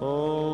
de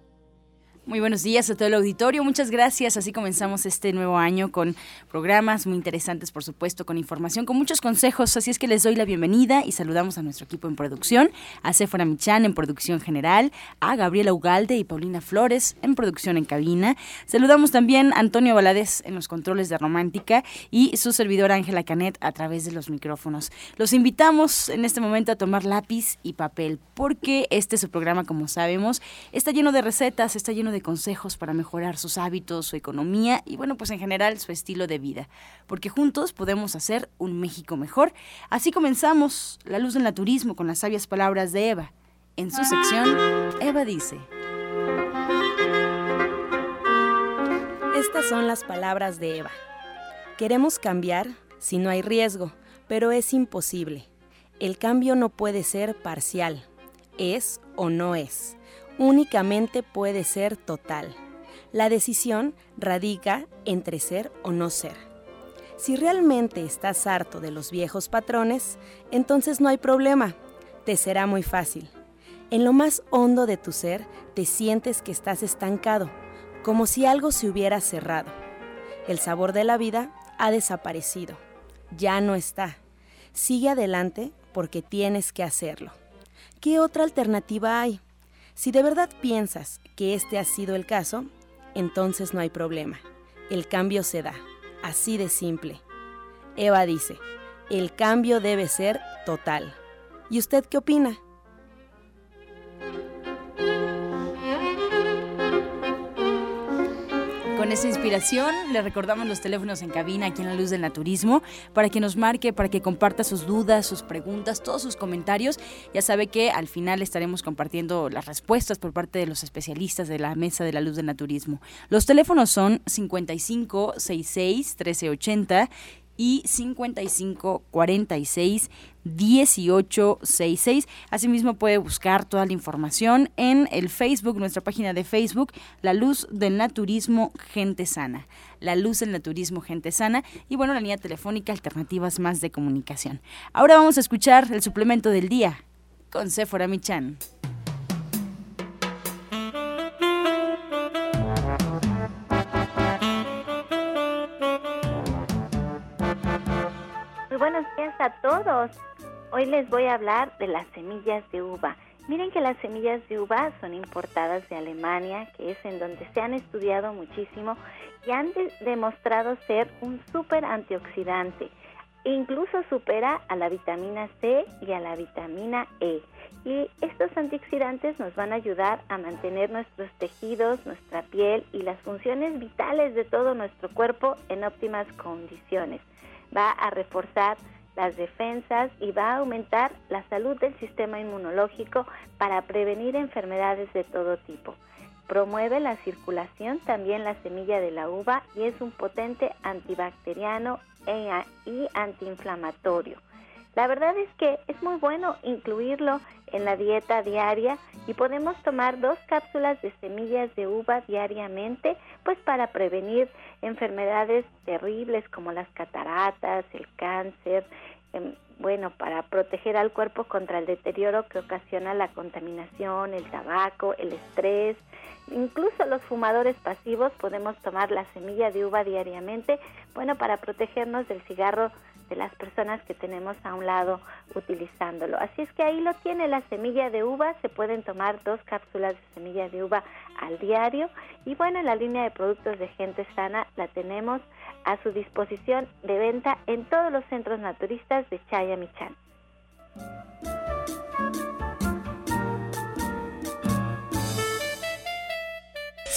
Muy buenos días a todo el auditorio, muchas gracias. Así comenzamos este nuevo año con programas muy interesantes, por supuesto, con información, con muchos consejos. Así es que les doy la bienvenida y saludamos a nuestro equipo en producción, a Sephora Michan en producción general, a Gabriela Ugalde y Paulina Flores en producción en cabina. Saludamos también a Antonio Valadez en los controles de Romántica y su servidora Ángela Canet a través de los micrófonos. Los invitamos en este momento a tomar lápiz y papel, porque este es su programa, como sabemos, está lleno de recetas, está lleno de consejos para mejorar sus hábitos, su economía y bueno, pues en general su estilo de vida, porque juntos podemos hacer un México mejor. Así comenzamos La Luz del Naturismo con las sabias palabras de Eva. En su sección, Eva dice. Estas son las palabras de Eva. Queremos cambiar si no hay riesgo, pero es imposible. El cambio no puede ser parcial, es o no es únicamente puede ser total. La decisión radica entre ser o no ser. Si realmente estás harto de los viejos patrones, entonces no hay problema, te será muy fácil. En lo más hondo de tu ser te sientes que estás estancado, como si algo se hubiera cerrado. El sabor de la vida ha desaparecido, ya no está. Sigue adelante porque tienes que hacerlo. ¿Qué otra alternativa hay? Si de verdad piensas que este ha sido el caso, entonces no hay problema. El cambio se da, así de simple. Eva dice, el cambio debe ser total. ¿Y usted qué opina? Esa inspiración, le recordamos los teléfonos en cabina aquí en la Luz del Naturismo para que nos marque, para que comparta sus dudas, sus preguntas, todos sus comentarios. Ya sabe que al final estaremos compartiendo las respuestas por parte de los especialistas de la Mesa de la Luz del Naturismo. Los teléfonos son 55 66 1380 y 55 46 1866. Asimismo puede buscar toda la información en el Facebook, nuestra página de Facebook, La Luz del Naturismo Gente Sana. La Luz del Naturismo Gente Sana y bueno, la línea telefónica Alternativas Más de Comunicación. Ahora vamos a escuchar el suplemento del día con Sephora Michan. A todos. Hoy les voy a hablar de las semillas de uva. Miren que las semillas de uva son importadas de Alemania, que es en donde se han estudiado muchísimo y han demostrado ser un súper antioxidante. Incluso supera a la vitamina C y a la vitamina E. Y estos antioxidantes nos van a ayudar a mantener nuestros tejidos, nuestra piel y las funciones vitales de todo nuestro cuerpo en óptimas condiciones va a reforzar las defensas y va a aumentar la salud del sistema inmunológico para prevenir enfermedades de todo tipo. Promueve la circulación también la semilla de la uva y es un potente antibacteriano e y antiinflamatorio. La verdad es que es muy bueno incluirlo en la dieta diaria y podemos tomar dos cápsulas de semillas de uva diariamente, pues para prevenir enfermedades terribles como las cataratas, el cáncer, em, bueno, para proteger al cuerpo contra el deterioro que ocasiona la contaminación, el tabaco, el estrés. Incluso los fumadores pasivos podemos tomar la semilla de uva diariamente, bueno, para protegernos del cigarro de las personas que tenemos a un lado utilizándolo. Así es que ahí lo tiene la semilla de uva, se pueden tomar dos cápsulas de semilla de uva al diario y bueno, en la línea de productos de gente sana la tenemos a su disposición de venta en todos los centros naturistas de Chayamichán.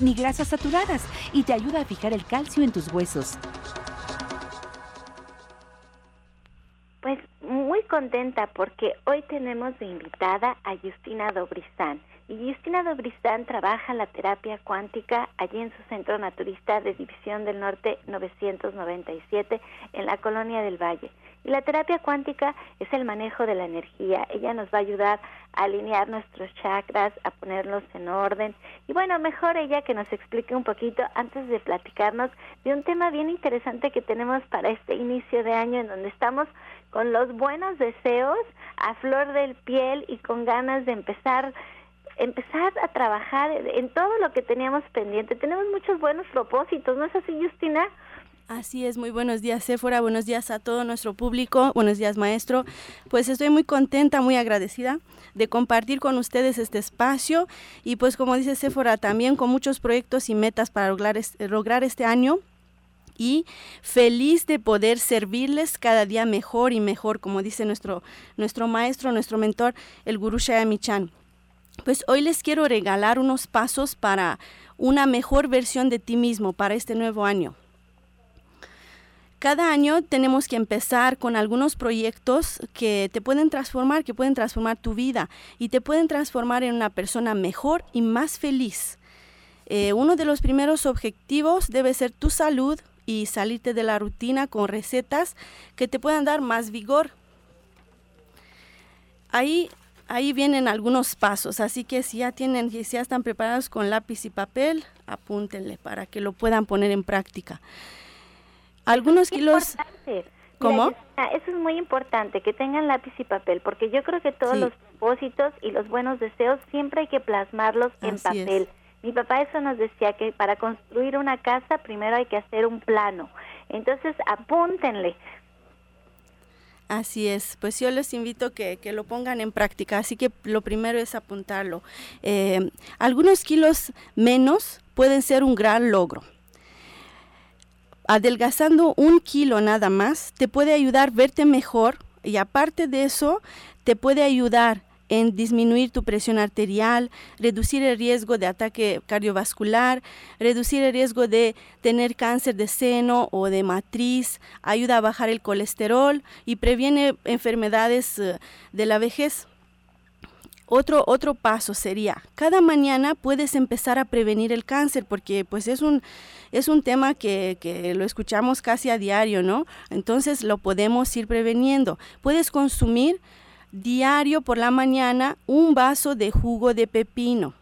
ni grasas saturadas y te ayuda a fijar el calcio en tus huesos. Pues muy contenta porque hoy tenemos de invitada a Justina Dobrizán. Y Justina Dobristán trabaja la terapia cuántica allí en su centro naturista de División del Norte 997 en la Colonia del Valle. Y la terapia cuántica es el manejo de la energía. Ella nos va a ayudar a alinear nuestros chakras, a ponerlos en orden. Y bueno, mejor ella que nos explique un poquito antes de platicarnos de un tema bien interesante que tenemos para este inicio de año en donde estamos con los buenos deseos a flor del piel y con ganas de empezar empezar a trabajar en todo lo que teníamos pendiente. Tenemos muchos buenos propósitos, ¿no es así, Justina? Así es, muy buenos días, Sephora, buenos días a todo nuestro público, buenos días, maestro. Pues estoy muy contenta, muy agradecida de compartir con ustedes este espacio y pues como dice Sephora, también con muchos proyectos y metas para lograr, lograr este año y feliz de poder servirles cada día mejor y mejor, como dice nuestro, nuestro maestro, nuestro mentor, el Guru Shayami Chan. Pues hoy les quiero regalar unos pasos para una mejor versión de ti mismo para este nuevo año. Cada año tenemos que empezar con algunos proyectos que te pueden transformar, que pueden transformar tu vida y te pueden transformar en una persona mejor y más feliz. Eh, uno de los primeros objetivos debe ser tu salud y salirte de la rutina con recetas que te puedan dar más vigor. Ahí ahí vienen algunos pasos, así que si ya tienen, si ya están preparados con lápiz y papel, apúntenle para que lo puedan poner en práctica. Algunos kilos. ¿Cómo? eso es muy importante, que tengan lápiz y papel, porque yo creo que todos los propósitos y los buenos deseos siempre hay que plasmarlos en papel. Mi papá eso nos decía que para construir una casa primero hay que hacer un plano. Entonces apúntenle, Así es, pues yo les invito que, que lo pongan en práctica, así que lo primero es apuntarlo. Eh, algunos kilos menos pueden ser un gran logro. Adelgazando un kilo nada más te puede ayudar a verte mejor y aparte de eso te puede ayudar disminuir tu presión arterial, reducir el riesgo de ataque cardiovascular, reducir el riesgo de tener cáncer de seno o de matriz, ayuda a bajar el colesterol y previene enfermedades eh, de la vejez. Otro, otro paso sería, cada mañana puedes empezar a prevenir el cáncer porque pues es un, es un tema que, que, lo escuchamos casi a diario, ¿no? Entonces lo podemos ir preveniendo. Puedes consumir diario por la mañana un vaso de jugo de pepino.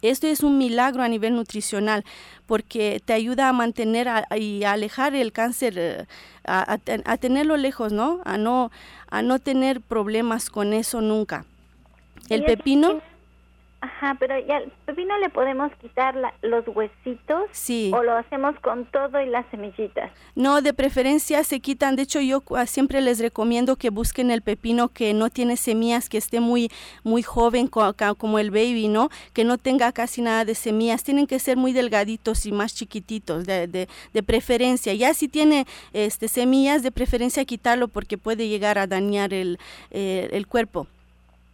Esto es un milagro a nivel nutricional porque te ayuda a mantener y a alejar el cáncer, eh, a, a, tenerlo lejos, ¿no? A no, a no tener problemas con eso nunca. El pepino Ajá, pero ya al pepino le podemos quitar los huesitos sí. o lo hacemos con todo y las semillitas. No, de preferencia se quitan. De hecho, yo siempre les recomiendo que busquen el pepino que no tiene semillas, que esté muy muy joven como el baby, ¿no? Que no tenga casi nada de semillas. Tienen que ser muy delgaditos y más chiquititos, de, de, de preferencia. Ya si tiene este semillas, de preferencia quitarlo porque puede llegar a dañar el, eh, el cuerpo.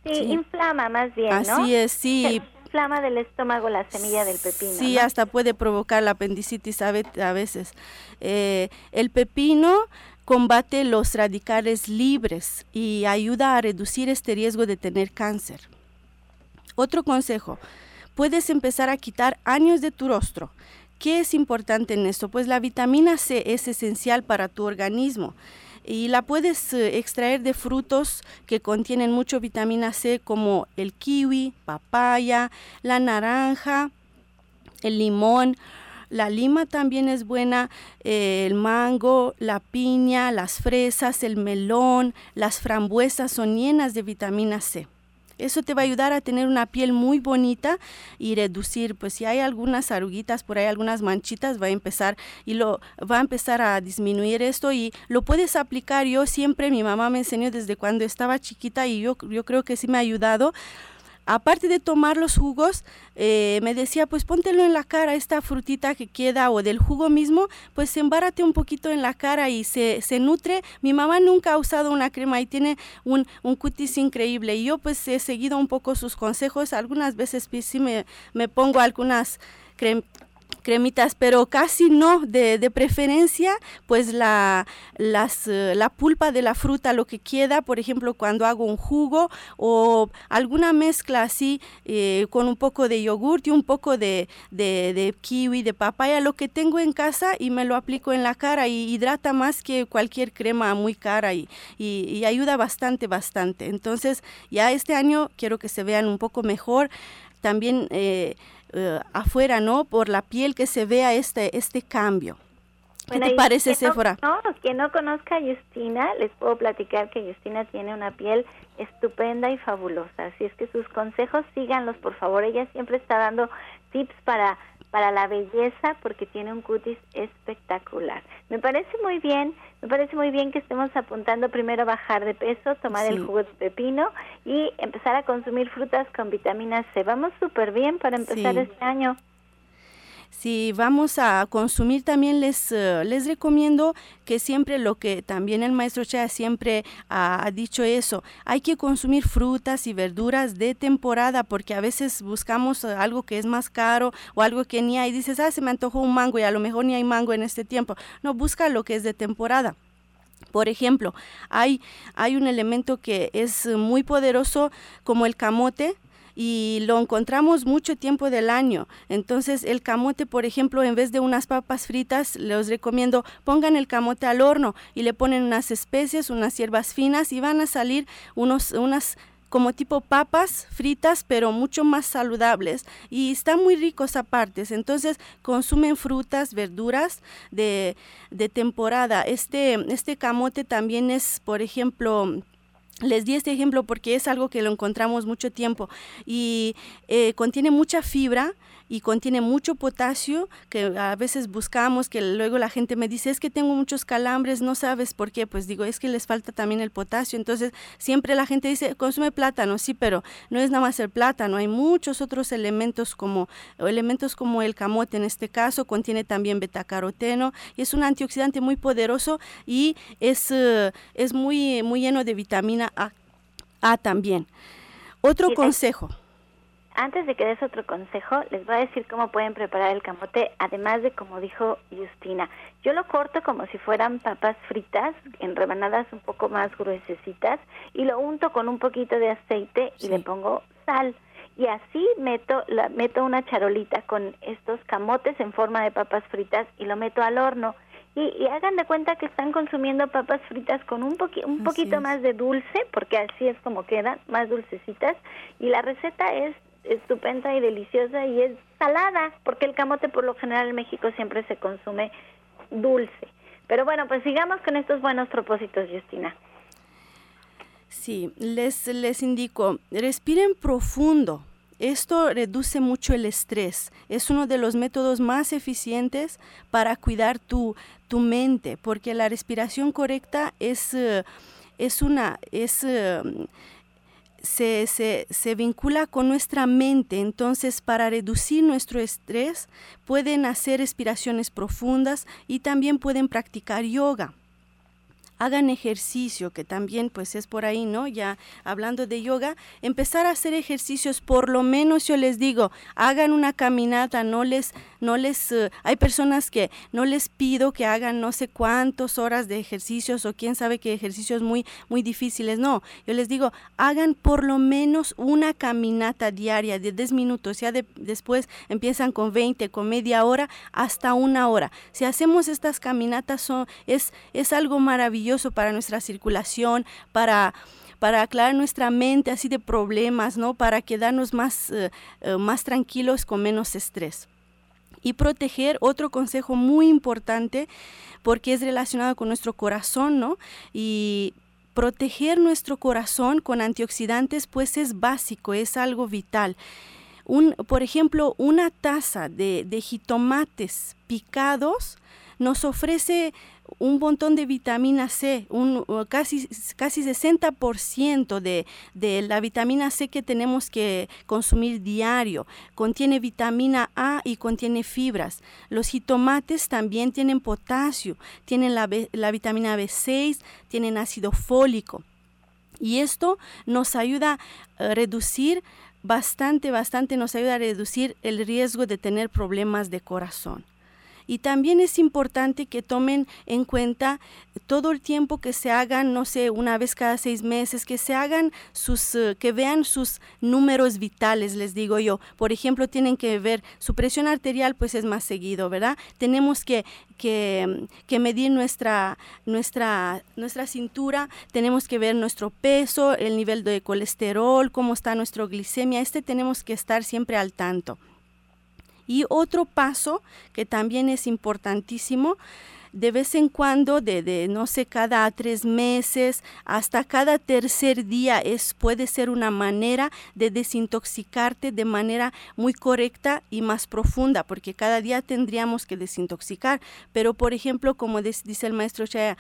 Sí, inflama más bien, ¿no? Así es, sí. inflama del estómago la semilla del pepino. Sí, hasta puede provocar la apendicitis a veces. Eh, el pepino combate los radicales libres y ayuda a reducir este riesgo de tener cáncer. Otro consejo, puedes empezar a quitar años de tu rostro. ¿Qué es importante en esto? Pues la vitamina C es esencial para tu organismo y la puedes eh, extraer de frutos que contienen mucho vitamina C como el kiwi, papaya, la naranja, el limón. La lima también es buena, eh, el mango, la piña, las fresas, el melón, las frambuesas son llenas de vitamina C. Eso te va a ayudar a tener una piel muy bonita y reducir, pues si hay algunas arruguitas por ahí, algunas manchitas, va a empezar y lo va a empezar a disminuir esto y lo puedes aplicar. Yo siempre, mi mamá me enseñó desde cuando estaba chiquita y yo, yo creo que sí me ha ayudado aparte de tomar los jugos, eh, me decía, pues póntelo en la cara, esta frutita que queda o del jugo mismo, pues embárate un poquito en la cara y se, se nutre. Mi mamá nunca ha usado una crema y tiene un, un cutis increíble. Y yo pues he seguido un poco sus consejos. Algunas veces sí me, me pongo algunas cremitas, pero casi no, de, de preferencia, pues la, las, eh, la pulpa de la fruta, lo que queda, por ejemplo, cuando hago un jugo o alguna mezcla así eh, con un poco de yogur y un poco de, de, kiwi, de papaya, lo que tengo en casa y me lo aplico en la cara y hidrata más que cualquier crema muy cara y, y, y ayuda bastante, bastante. Entonces, ya este año quiero que se vean un poco mejor. También eh, uh, afuera, ¿no? Por la piel que se vea este, este cambio. ¿Qué bueno, te parece, Sephora? No, no, quien no conozca a Justina, les puedo platicar que Justina tiene una piel estupenda y fabulosa. Así es que sus consejos síganlos, por favor. Ella siempre está dando tips para para la belleza porque tiene un cutis espectacular. Me parece muy bien, me parece muy bien que estemos apuntando primero a bajar de peso, tomar sí. el jugo de pepino y empezar a consumir frutas con vitamina C. Vamos súper bien para empezar sí. este año si vamos a consumir también les, uh, les recomiendo que siempre lo que también el maestro Chea siempre ha, ha, dicho eso, hay que consumir frutas y verduras de temporada porque a veces buscamos algo que es más caro o algo que ni hay, dices, ah, se me antojó un mango y a lo mejor ni hay mango en este tiempo. No, busca lo que es de temporada. Por ejemplo, hay, hay un elemento que es muy poderoso como el camote, y lo encontramos mucho tiempo del año. Entonces el camote, por ejemplo, en vez de unas papas fritas, les recomiendo pongan el camote al horno y le ponen unas especies, unas hierbas finas y van a salir unos, unas como tipo papas fritas, pero mucho más saludables y están muy ricos aparte. Entonces consumen frutas, verduras de, de temporada. Este, este camote también es, por ejemplo, les di este ejemplo porque es algo que lo encontramos mucho tiempo y eh, contiene mucha fibra y contiene mucho potasio que a veces buscamos, que luego la gente me dice, es que tengo muchos calambres, no sabes por qué, pues digo, es que les falta también el potasio. Entonces siempre la gente dice, consume plátano, sí, pero no es nada más el plátano, hay muchos otros elementos como, elementos como el camote en este caso, contiene también betacaroteno y es un antioxidante muy poderoso y es, uh, es muy, muy lleno de vitamina A, A también. Otro consejo antes de que des otro consejo, les voy a decir cómo pueden preparar el camote, además de como dijo Justina. Yo lo corto como si fueran papas fritas, en rebanadas un poco más gruesecitas, y lo unto con un poquito de aceite y sí. le pongo sal. Y así meto, la, meto una charolita con estos camotes en forma de papas fritas y lo meto al horno. Y, y, hagan de cuenta que están consumiendo papas fritas con un, poqui un poquito más de dulce, porque así es como quedan, más dulcecitas. Y la receta es estupenda y deliciosa y es salada, porque el camote por lo general en México siempre se consume dulce. Pero bueno, pues sigamos con estos buenos propósitos, Justina. Sí, les, les indico, respiren profundo. Esto reduce mucho el estrés. Es uno de los métodos más eficientes para cuidar tu, tu mente, porque la respiración correcta es, es una... Es, se, se, se, vincula con nuestra mente, entonces para reducir nuestro estrés pueden hacer respiraciones profundas y también pueden practicar yoga. Hagan ejercicio, que también pues es por ahí, ¿no? Ya hablando de yoga, empezar a hacer ejercicios, por lo menos yo les digo, hagan una caminata, no les no les, eh, hay personas que no les pido que hagan no sé cuántas horas de ejercicios o quién sabe qué ejercicios muy, muy difíciles, no, yo les digo, hagan por lo menos una caminata diaria de 10 minutos, ya después empiezan con 20, con media hora, hasta una hora. Si hacemos estas caminatas son, es, es algo maravilloso para nuestra circulación, para para aclarar nuestra mente así de problemas, ¿no? Para quedarnos más, eh, eh, más tranquilos con menos estrés. Y proteger, otro consejo muy importante, porque es relacionado con nuestro corazón, ¿no? Y proteger nuestro corazón con antioxidantes, pues es básico, es algo vital. Un, por ejemplo, una taza de, de jitomates picados nos ofrece un montón de vitamina C, casi, casi 60% de, de la vitamina C que tenemos que consumir diario. Contiene vitamina A y contiene fibras. Los jitomates también tienen potasio, tienen la, la vitamina B6, tienen ácido fólico. Y esto nos ayuda a reducir bastante, bastante, nos ayuda a reducir el riesgo de tener problemas de corazón. Y también es importante que tomen en cuenta todo el tiempo que se hagan, no sé, una vez cada seis meses, que se hagan sus, eh, que vean sus números vitales, les digo yo. Por ejemplo, tienen que ver su presión arterial, pues es más seguido, ¿verdad? Tenemos que, que, que medir nuestra, nuestra, nuestra cintura, tenemos que ver nuestro peso, el nivel de colesterol, cómo está nuestra glicemia. Este tenemos que estar siempre al tanto. Y otro paso que también es importantísimo, de vez en cuando, de, no sé, cada tres meses hasta cada tercer día, es, puede ser una manera de desintoxicarte de manera muy correcta y más profunda, porque cada día tendríamos que desintoxicar. Pero, por ejemplo, como dice el maestro Chaya,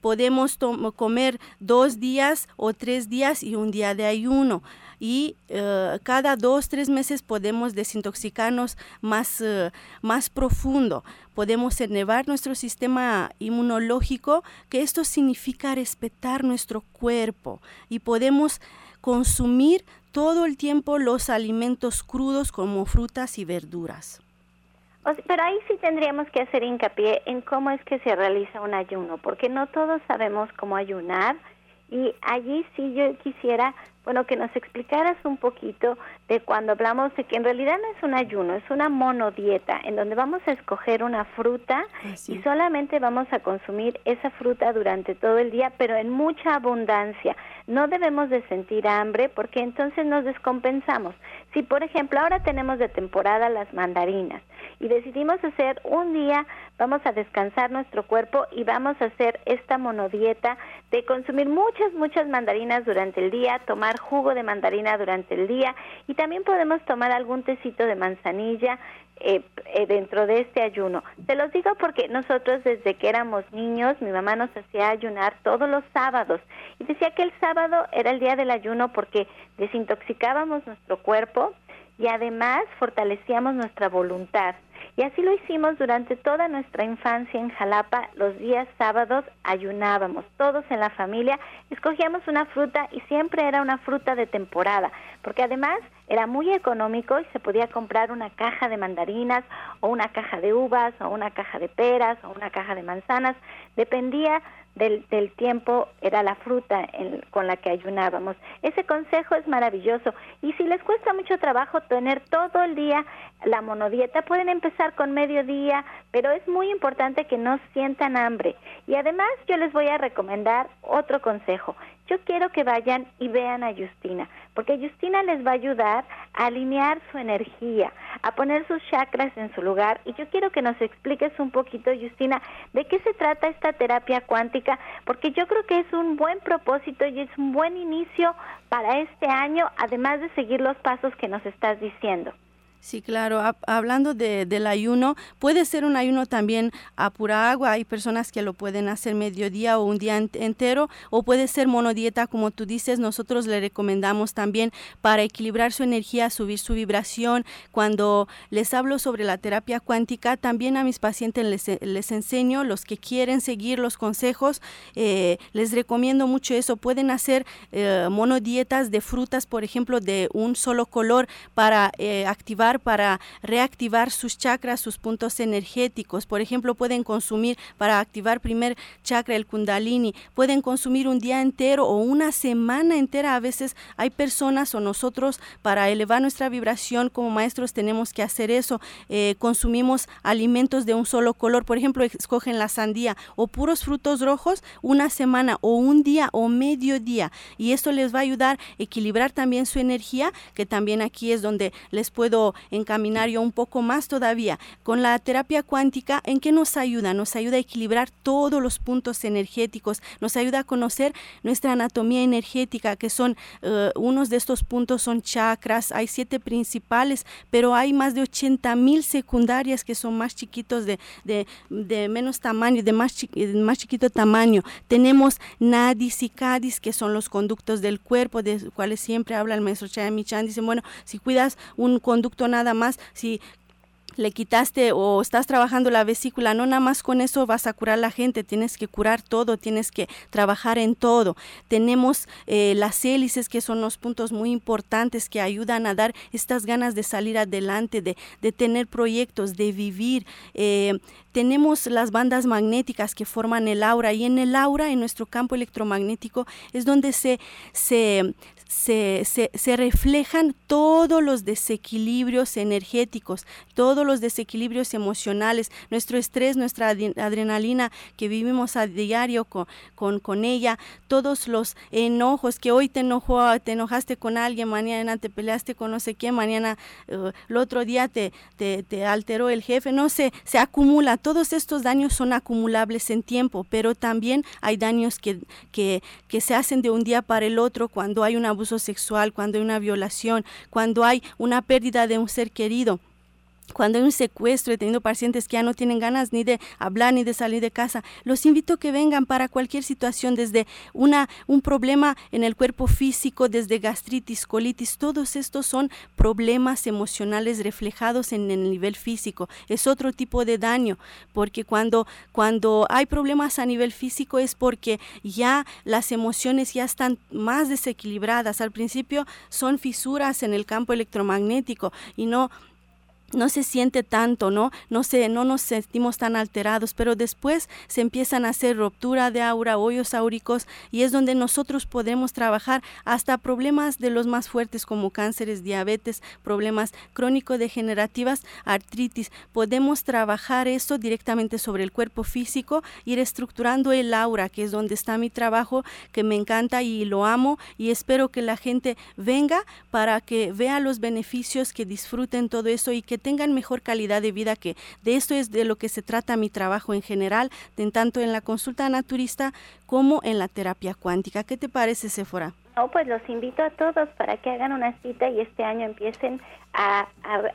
podemos comer dos días o tres días y un día de ayuno y eh, cada dos, tres meses podemos desintoxicarnos más, eh, más profundo. Podemos elevar nuestro sistema inmunológico, que esto significa respetar nuestro cuerpo y podemos consumir todo el tiempo los alimentos crudos como frutas y verduras. Pero ahí sí tendríamos que hacer hincapié en cómo es que se realiza un ayuno, porque no todos sabemos cómo ayunar y allí sí yo quisiera bueno, que nos explicaras un poquito de cuando hablamos de que en realidad no es un ayuno, es una monodieta, en donde vamos a escoger una fruta y solamente vamos a consumir esa fruta durante todo el día, pero en mucha abundancia. No debemos de sentir hambre porque entonces nos descompensamos. Si, por ejemplo, ahora tenemos de temporada las mandarinas y decidimos hacer un día, vamos a descansar nuestro cuerpo y vamos a hacer esta monodieta de consumir muchas, muchas mandarinas durante el día, tomar jugo de mandarina durante el día y también podemos tomar algún tecito de manzanilla eh, eh, dentro de este ayuno. Se los digo porque nosotros desde que éramos niños, mi mamá nos hacía ayunar todos los sábados y decía que el sábado era el día del ayuno porque desintoxicábamos nuestro cuerpo y además fortalecíamos nuestra voluntad. Y así lo hicimos durante toda nuestra infancia en Jalapa. Los días sábados ayunábamos, todos en la familia, escogíamos una fruta y siempre era una fruta de temporada, porque además era muy económico y se podía comprar una caja de mandarinas o una caja de uvas o una caja de peras o una caja de manzanas, dependía del, del tiempo era la fruta con la que ayunábamos. Ese consejo es maravilloso. Y si les cuesta mucho trabajo tener todo el día la monodieta, pueden empezar con mediodía, pero es muy importante que no sientan hambre. Y además yo les voy a recomendar otro consejo. Yo quiero que vayan y vean a Justina, porque Justina les va a ayudar a alinear su energía, a poner sus chakras en su lugar. Y yo quiero que nos expliques un poquito, Justina, de qué se trata esta terapia cuántica, porque yo creo que es un buen propósito y es un buen inicio para este año, además de seguir los pasos que nos estás diciendo. Sí, claro. hablando de, del ayuno, puede ser un ayuno también a pura agua. Hay personas que lo pueden hacer mediodía o un día entero, o puede ser monodieta, como tú dices. Nosotros le recomendamos también para equilibrar su energía, subir su vibración. Cuando les hablo sobre la terapia cuántica, también a mis pacientes les, les enseño, los que quieren seguir los consejos, eh, les recomiendo mucho eso. Pueden hacer eh, monodietas de frutas, por ejemplo, de un solo color para eh, activar para reactivar sus chakras, sus puntos energéticos. Por ejemplo, pueden consumir para activar primer chakra, el kundalini, pueden consumir un día entero o una semana entera. A veces hay personas o nosotros para elevar nuestra vibración como maestros tenemos que hacer eso. Eh, consumimos alimentos de un solo color. Por ejemplo, escogen la sandía o puros frutos rojos una semana o un día o medio día. Y esto les va a ayudar a equilibrar también su energía, que también aquí es donde les puedo encaminar yo un poco más todavía. Con la terapia cuántica, ¿en qué nos ayuda? Nos ayuda a equilibrar todos los puntos energéticos, nos ayuda a conocer nuestra anatomía energética, que son uh, unos de estos puntos son chakras, hay siete principales, pero hay más de 80 mil secundarias que son más chiquitos de, de, de menos tamaño, de más, más chiquito tamaño. Tenemos nadis y cadis, que son los conductos del cuerpo, de los cuales siempre habla el maestro Chayamichan. Dicen, bueno, si cuidas un conducto nada más, si le quitaste o estás trabajando la vesícula, no nada más con eso vas a curar la gente, tienes que curar todo, tienes que trabajar en todo. Tenemos eh, las hélices que son los puntos muy importantes que ayudan a dar estas ganas de salir adelante, de, de tener proyectos, de vivir. Eh, tenemos las bandas magnéticas que forman el aura y en el aura, en nuestro campo electromagnético, es donde se, se, se, se, reflejan todos los desequilibrios energéticos, todos los desequilibrios emocionales, nuestro estrés, nuestra adrenalina que vivimos a diario con, con, con, ella, todos los enojos que hoy te enojó, te enojaste con alguien, mañana te peleaste con no sé quién, mañana uh, el otro día te, te, te, alteró el jefe, no sé, se acumula, todos estos daños son acumulables en tiempo, pero también hay daños que, que, que se hacen de un día para el otro cuando hay una abuso sexual, cuando hay una violación, cuando hay una pérdida de un ser querido cuando hay un secuestro, he tenido pacientes que ya no tienen ganas ni de hablar ni de salir de casa, los invito a que vengan para cualquier situación, desde una, un problema en el cuerpo físico, desde gastritis, colitis, todos estos son problemas emocionales reflejados en el nivel físico. Es otro tipo de daño, porque cuando, cuando hay problemas a nivel físico es porque ya las emociones ya están más desequilibradas. Al principio son fisuras en el campo electromagnético y no no se siente tanto, ¿no? No se, no nos sentimos tan alterados, pero después se empiezan a hacer ruptura de aura, hoyos áuricos, y es donde nosotros podemos trabajar hasta problemas de los más fuertes como cánceres, diabetes, problemas crónico-degenerativas, artritis. Podemos trabajar eso directamente sobre el cuerpo físico, ir estructurando el aura, que es donde está mi trabajo, que me encanta y lo amo, y espero que la gente venga para que vea los beneficios, que disfruten todo eso y que tengan mejor calidad de vida, que de esto es de lo que se trata mi trabajo en general, tanto en la consulta naturista como en la terapia cuántica. ¿Qué te parece, Sephora? No, pues los invito a todos para que hagan una cita y este año empiecen a,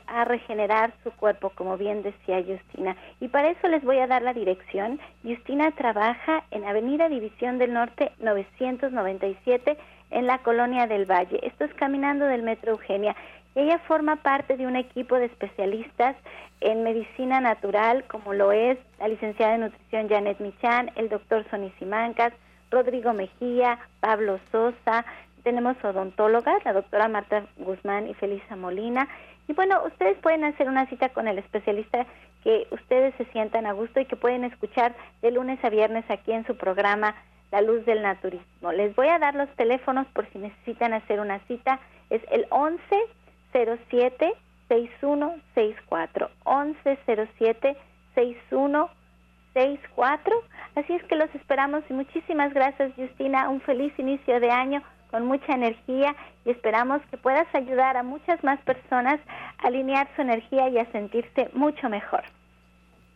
a, regenerar su cuerpo, como bien decía Justina. Y para eso les voy a dar la dirección. Justina trabaja en Avenida División del Norte 997 en la Colonia del Valle. Esto es caminando del Metro Eugenia. Ella forma parte de un equipo de especialistas en medicina natural, como lo es la licenciada en nutrición Janet Michan, el doctor Sonny Simancas, Rodrigo Mejía, Pablo Sosa, tenemos odontólogas, la doctora Marta Guzmán y Felisa Molina. Y bueno, ustedes pueden hacer una cita con el especialista que ustedes se sientan a gusto y que pueden escuchar de lunes a viernes aquí en su programa La Luz del Naturismo. Les voy a dar los teléfonos por si necesitan hacer una cita. Es el 11 07 6164 1107 6164 así es que los esperamos y muchísimas gracias Justina. Un feliz inicio de año con mucha energía y esperamos que puedas ayudar a muchas más personas a alinear su energía y a sentirse mucho mejor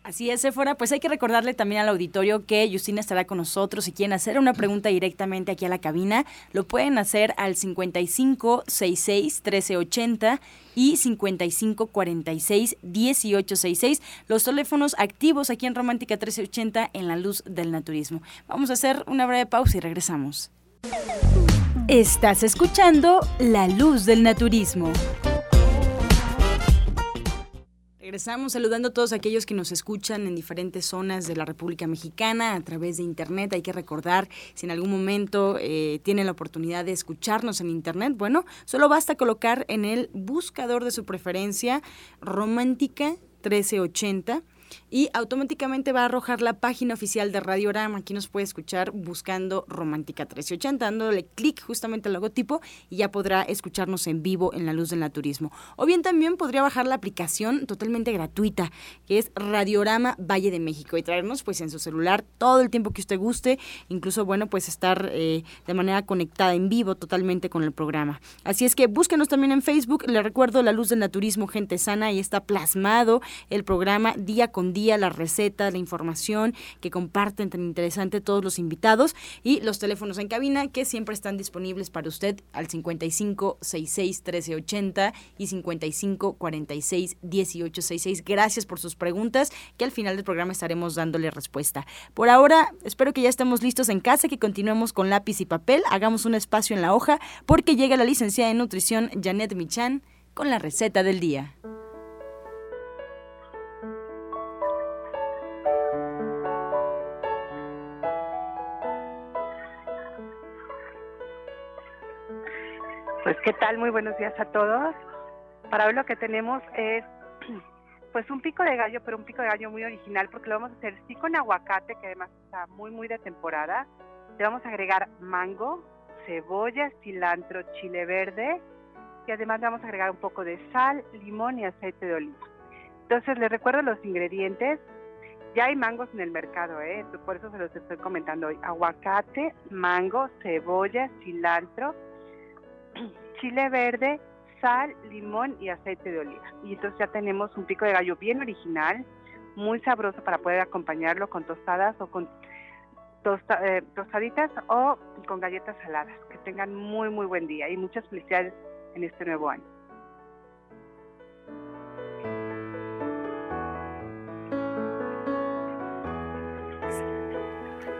Así es, Sephora. Pues hay que recordarle también al auditorio que Justina estará con nosotros. Si quieren hacer una pregunta directamente aquí a la cabina, lo pueden hacer al 5566 1380 y 5546 1866. Los teléfonos activos aquí en Romántica 1380 en la luz del naturismo. Vamos a hacer una breve pausa y regresamos. Estás escuchando La Luz del Naturismo. Regresamos saludando a todos aquellos que nos escuchan en diferentes zonas de la República Mexicana a través de Internet. Hay que recordar, si en algún momento eh, tienen la oportunidad de escucharnos en Internet, bueno, solo basta colocar en el buscador de su preferencia Romántica 1380 y automáticamente va a arrojar la página oficial de Radiorama. Aquí nos puede escuchar buscando Romántica 1380, dándole clic justamente al logotipo y ya podrá escucharnos en vivo en la luz del naturismo. O bien también podría bajar la aplicación totalmente gratuita, que es Radiorama Valle de México y traernos pues en su celular todo el tiempo que usted guste, incluso bueno pues estar eh, de manera conectada en vivo totalmente con el programa. Así es que búsquenos también en Facebook, le recuerdo La Luz del Naturismo Gente Sana y está plasmado el programa día con día la receta, la información que comparten tan interesante todos los invitados y los teléfonos en cabina que siempre están disponibles para usted al 55 66 1380 y 55 46 1866. Gracias por sus preguntas que al final del programa estaremos dándole respuesta. Por ahora, espero que ya estemos listos en casa, que continuemos con lápiz y papel, hagamos un espacio en la hoja porque llega la licenciada en nutrición Janet Michan con la receta del día. Qué tal, muy buenos días a todos. Para hoy lo que tenemos es pues un pico de gallo, pero un pico de gallo muy original porque lo vamos a hacer sí con aguacate, que además está muy muy de temporada. Le vamos a agregar mango, cebolla, cilantro, chile verde y además le vamos a agregar un poco de sal, limón y aceite de oliva. Entonces les recuerdo los ingredientes. Ya hay mangos en el mercado, ¿eh? por eso se los estoy comentando hoy. Aguacate, mango, cebolla, cilantro, chile verde, sal, limón y aceite de oliva. Y entonces ya tenemos un pico de gallo bien original, muy sabroso para poder acompañarlo con tostadas o con eh, tostaditas o con galletas saladas. Que tengan muy, muy buen día y muchas felicidades en este nuevo año.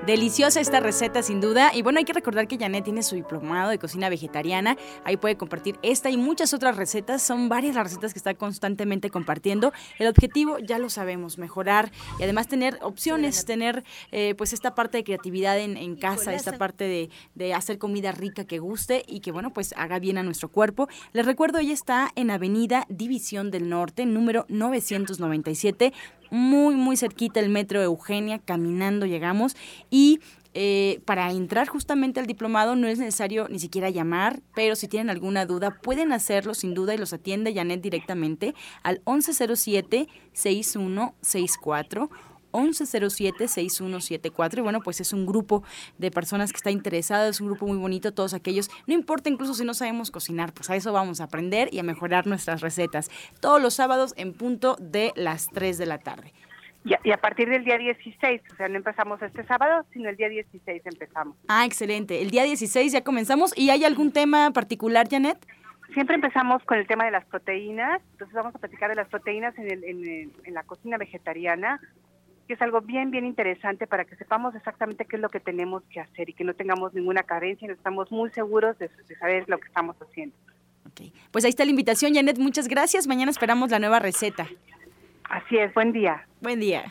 Deliciosa esta receta sin duda. Y bueno, hay que recordar que Janet tiene su diplomado de cocina vegetariana. Ahí puede compartir esta y muchas otras recetas. Son varias las recetas que está constantemente compartiendo. El objetivo, ya lo sabemos, mejorar y además tener opciones, tener eh, pues esta parte de creatividad en, casa, esta parte de, de, hacer comida rica que guste y que bueno, pues haga bien a nuestro cuerpo. Les recuerdo, ella está en Avenida División del Norte, número 997 muy, muy cerquita el metro Eugenia, caminando llegamos y eh, para entrar justamente al diplomado no es necesario ni siquiera llamar, pero si tienen alguna duda pueden hacerlo sin duda y los atiende Janet directamente al 1107-6164 1107-6174. Y bueno, pues es un grupo de personas que está interesado, es un grupo muy bonito, todos aquellos, no importa incluso si no sabemos cocinar, pues a eso vamos a aprender y a mejorar nuestras recetas. Todos los sábados en punto de las 3 de la tarde. Y a, partir del día 16, o sea, no empezamos este sábado, sino el día 16 empezamos. Ah, excelente. El día 16 ya comenzamos. ¿Y hay algún tema particular, Janet? Siempre empezamos con el tema de las proteínas, entonces vamos a platicar de las proteínas en, el, en, en la cocina vegetariana, que es algo bien, bien interesante para que sepamos exactamente qué es lo que tenemos que hacer y que no tengamos ninguna carencia y no estamos muy seguros de, saber lo que estamos haciendo. Okay. Pues ahí está la invitación, Janet. Muchas gracias. Mañana esperamos la nueva receta. Así es. Buen día. Buen día.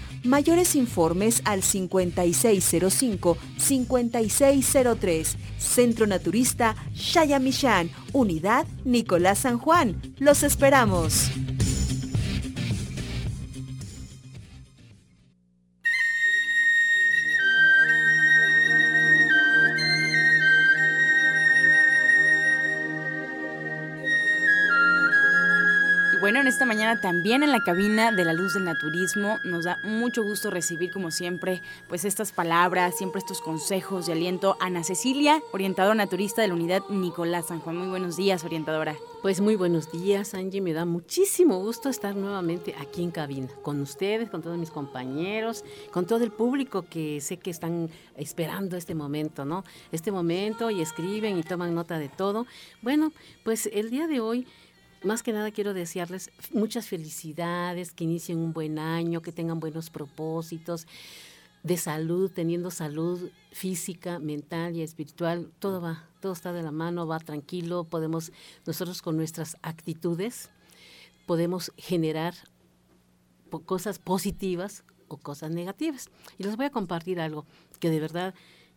Mayores informes al 5605-5603. Centro Naturista Shayamishan, Unidad Nicolás San Juan. Los esperamos. Esta mañana también en la cabina de la luz del naturismo nos da mucho gusto recibir como siempre pues estas palabras, siempre estos consejos de aliento. Ana Cecilia, orientadora naturista de la unidad Nicolás San Juan. Muy buenos días, orientadora. Pues muy buenos días, Angie. Me da muchísimo gusto estar nuevamente aquí en cabina, con ustedes, con todos mis compañeros, con todo el público que sé que están esperando este momento, ¿no? Este momento y escriben y toman nota de todo. Bueno, pues el día de hoy más que nada quiero desearles muchas felicidades, que inicien un buen año, que tengan buenos propósitos de salud, teniendo salud física, mental y espiritual, todo va, todo está de la mano, va tranquilo, podemos nosotros con nuestras actitudes podemos generar cosas positivas o cosas negativas. Y les voy a compartir algo que de verdad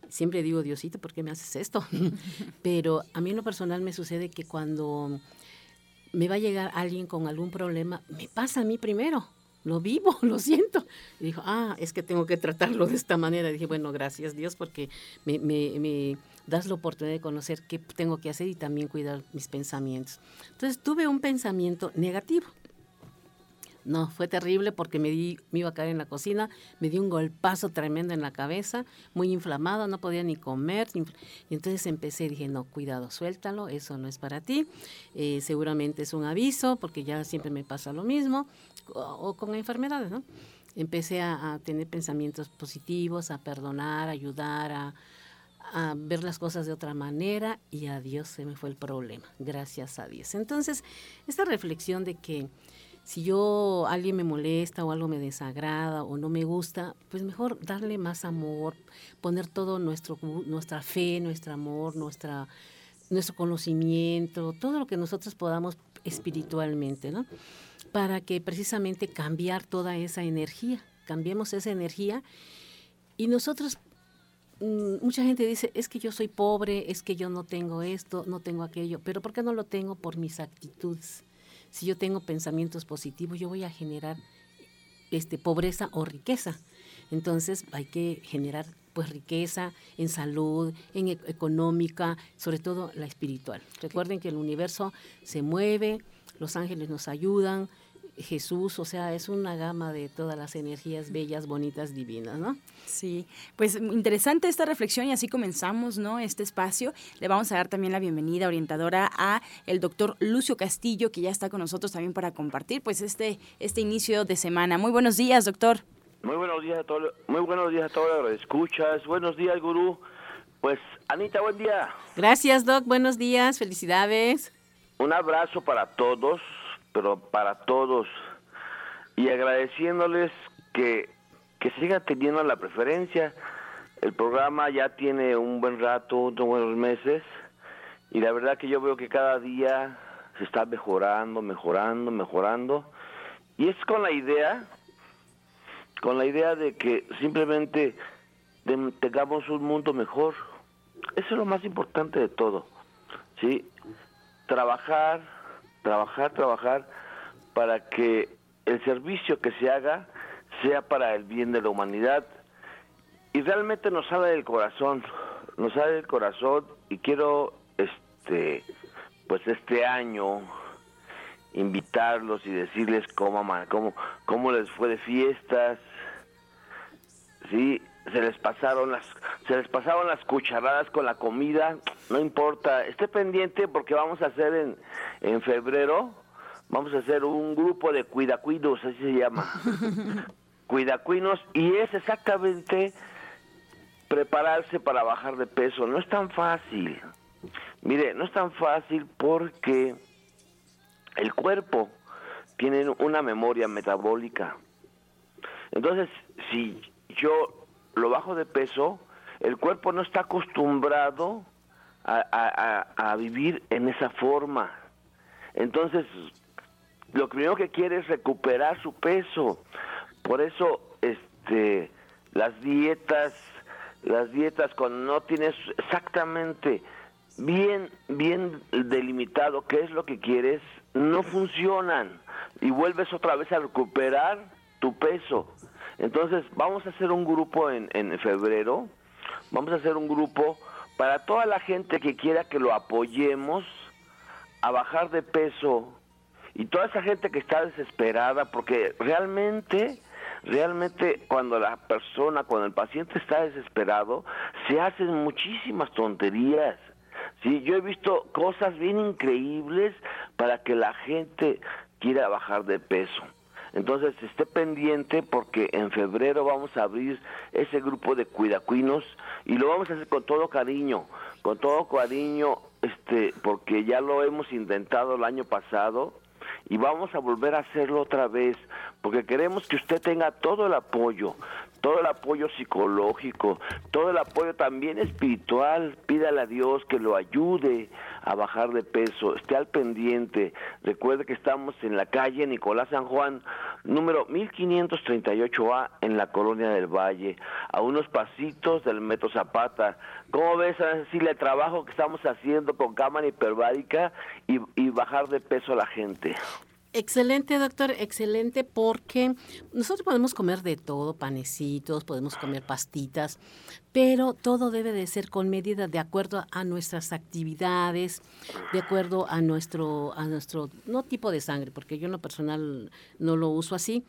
siempre digo, Diosito, ¿por qué me haces esto? Pero a mí en lo personal me sucede que cuando me va a llegar alguien con algún problema, me pasa a mí primero. Lo vivo, lo siento. Y dijo, ah, es que tengo que tratarlo de esta manera. Y dije, bueno, gracias Dios porque me, me, das la oportunidad de conocer qué tengo que hacer y también cuidar mis pensamientos. Entonces tuve un pensamiento negativo. No, fue terrible porque me, iba a caer en la cocina, me di un golpazo tremendo en la cabeza, muy inflamado, no podía ni comer. Y entonces empecé, dije, no, cuidado, suéltalo, eso no es para ti. Eh, seguramente es un aviso porque ya siempre me pasa lo mismo, o, con enfermedades, ¿no? Empecé a, tener pensamientos positivos, a perdonar, a ayudar, a ver las cosas de otra manera y a Dios se me fue el problema, gracias a Dios. Entonces, esta reflexión de que si yo alguien me molesta o algo me desagrada o no me gusta, pues mejor darle más amor, poner todo nuestro nuestra fe, nuestro amor, nuestra nuestro conocimiento, todo lo que nosotros podamos espiritualmente, ¿no? Para que precisamente cambiar toda esa energía, cambiemos esa energía y nosotros mm, mucha gente dice, es que yo soy pobre, es que yo no tengo esto, no tengo aquello, pero ¿por qué no lo tengo? Por mis actitudes si yo tengo pensamientos positivos, yo voy a generar este, pobreza o riqueza. Entonces hay que generar pues riqueza en salud, en e-, económica, sobre todo la espiritual. Recuerden que el universo se mueve, los ángeles nos ayudan, Jesús, o sea, es una gama de todas las energías bellas, bonitas, divinas, ¿no? Sí, pues interesante esta reflexión y así comenzamos, ¿no? Este espacio. Le vamos a dar también la bienvenida orientadora a el doctor Lucio Castillo, que ya está con nosotros también para compartir, pues este, este inicio de semana. Muy buenos días, doctor. Muy buenos días a todos, muy buenos días a todos los escuchas. Buenos días, gurú. Pues, Anita, buen día. Gracias, doc. Buenos días. Felicidades. Un abrazo para todos pero para todos. Y agradeciéndoles que, que sigan teniendo la preferencia. El programa ya tiene un buen rato, unos buenos meses, y la verdad que yo veo que cada día se está mejorando, mejorando, mejorando. Y es con la idea, con la idea de que simplemente tengamos un mundo mejor. Eso es lo más importante de todo. ¿sí? Trabajar, trabajar, trabajar para que el servicio que se haga sea para el bien de la humanidad y realmente nos sale del corazón, nos sale del corazón y quiero este pues este año invitarlos y decirles cómo cómo cómo les fue de fiestas. Sí, se les pasaron las se les pasaron las cucharadas con la comida, no importa, esté pendiente porque vamos a hacer en en febrero vamos a hacer un grupo de cuidacuinos, así se llama. cuidacuinos y es exactamente prepararse para bajar de peso. No es tan fácil. Mire, no es tan fácil porque el cuerpo tiene una memoria metabólica. Entonces, si yo lo bajo de peso, el cuerpo no está acostumbrado a, vivir en esa forma. Entonces, lo primero que quiere es recuperar su peso. Por eso, este, las dietas, las dietas cuando no tienes exactamente bien, bien delimitado qué es lo que quieres, no funcionan y vuelves otra vez a recuperar tu peso. Entonces, vamos a hacer un grupo en, en febrero, vamos a hacer un grupo para toda la gente que quiera que lo apoyemos a bajar de peso y toda esa gente que está desesperada porque realmente realmente cuando la persona, cuando el paciente está desesperado, se hacen muchísimas tonterías. Sí, yo he visto cosas bien increíbles para que la gente quiera bajar de peso. Entonces esté pendiente porque en febrero vamos a abrir ese grupo de cuidacuinos y lo vamos a hacer con todo cariño, con todo cariño, este, porque ya lo hemos intentado el año pasado y vamos a volver a hacerlo otra vez, porque queremos que usted tenga todo el apoyo, todo el apoyo psicológico, todo el apoyo también espiritual. Pídale a Dios que lo ayude a bajar de peso, esté al pendiente. Recuerde que estamos en la calle Nicolás San Juan, número 1538A, en la Colonia del Valle, a unos pasitos del Metro Zapata. ¿Cómo ves, Cecilia, el trabajo que estamos haciendo con cámara hiperbárica y bajar de peso a la gente? Excelente, doctor, excelente, porque nosotros podemos comer de todo, panecitos, podemos comer pastitas, pero todo debe de ser con medida de acuerdo a nuestras actividades, de acuerdo a nuestro, a nuestro, no tipo de sangre, porque yo en lo personal no lo uso así,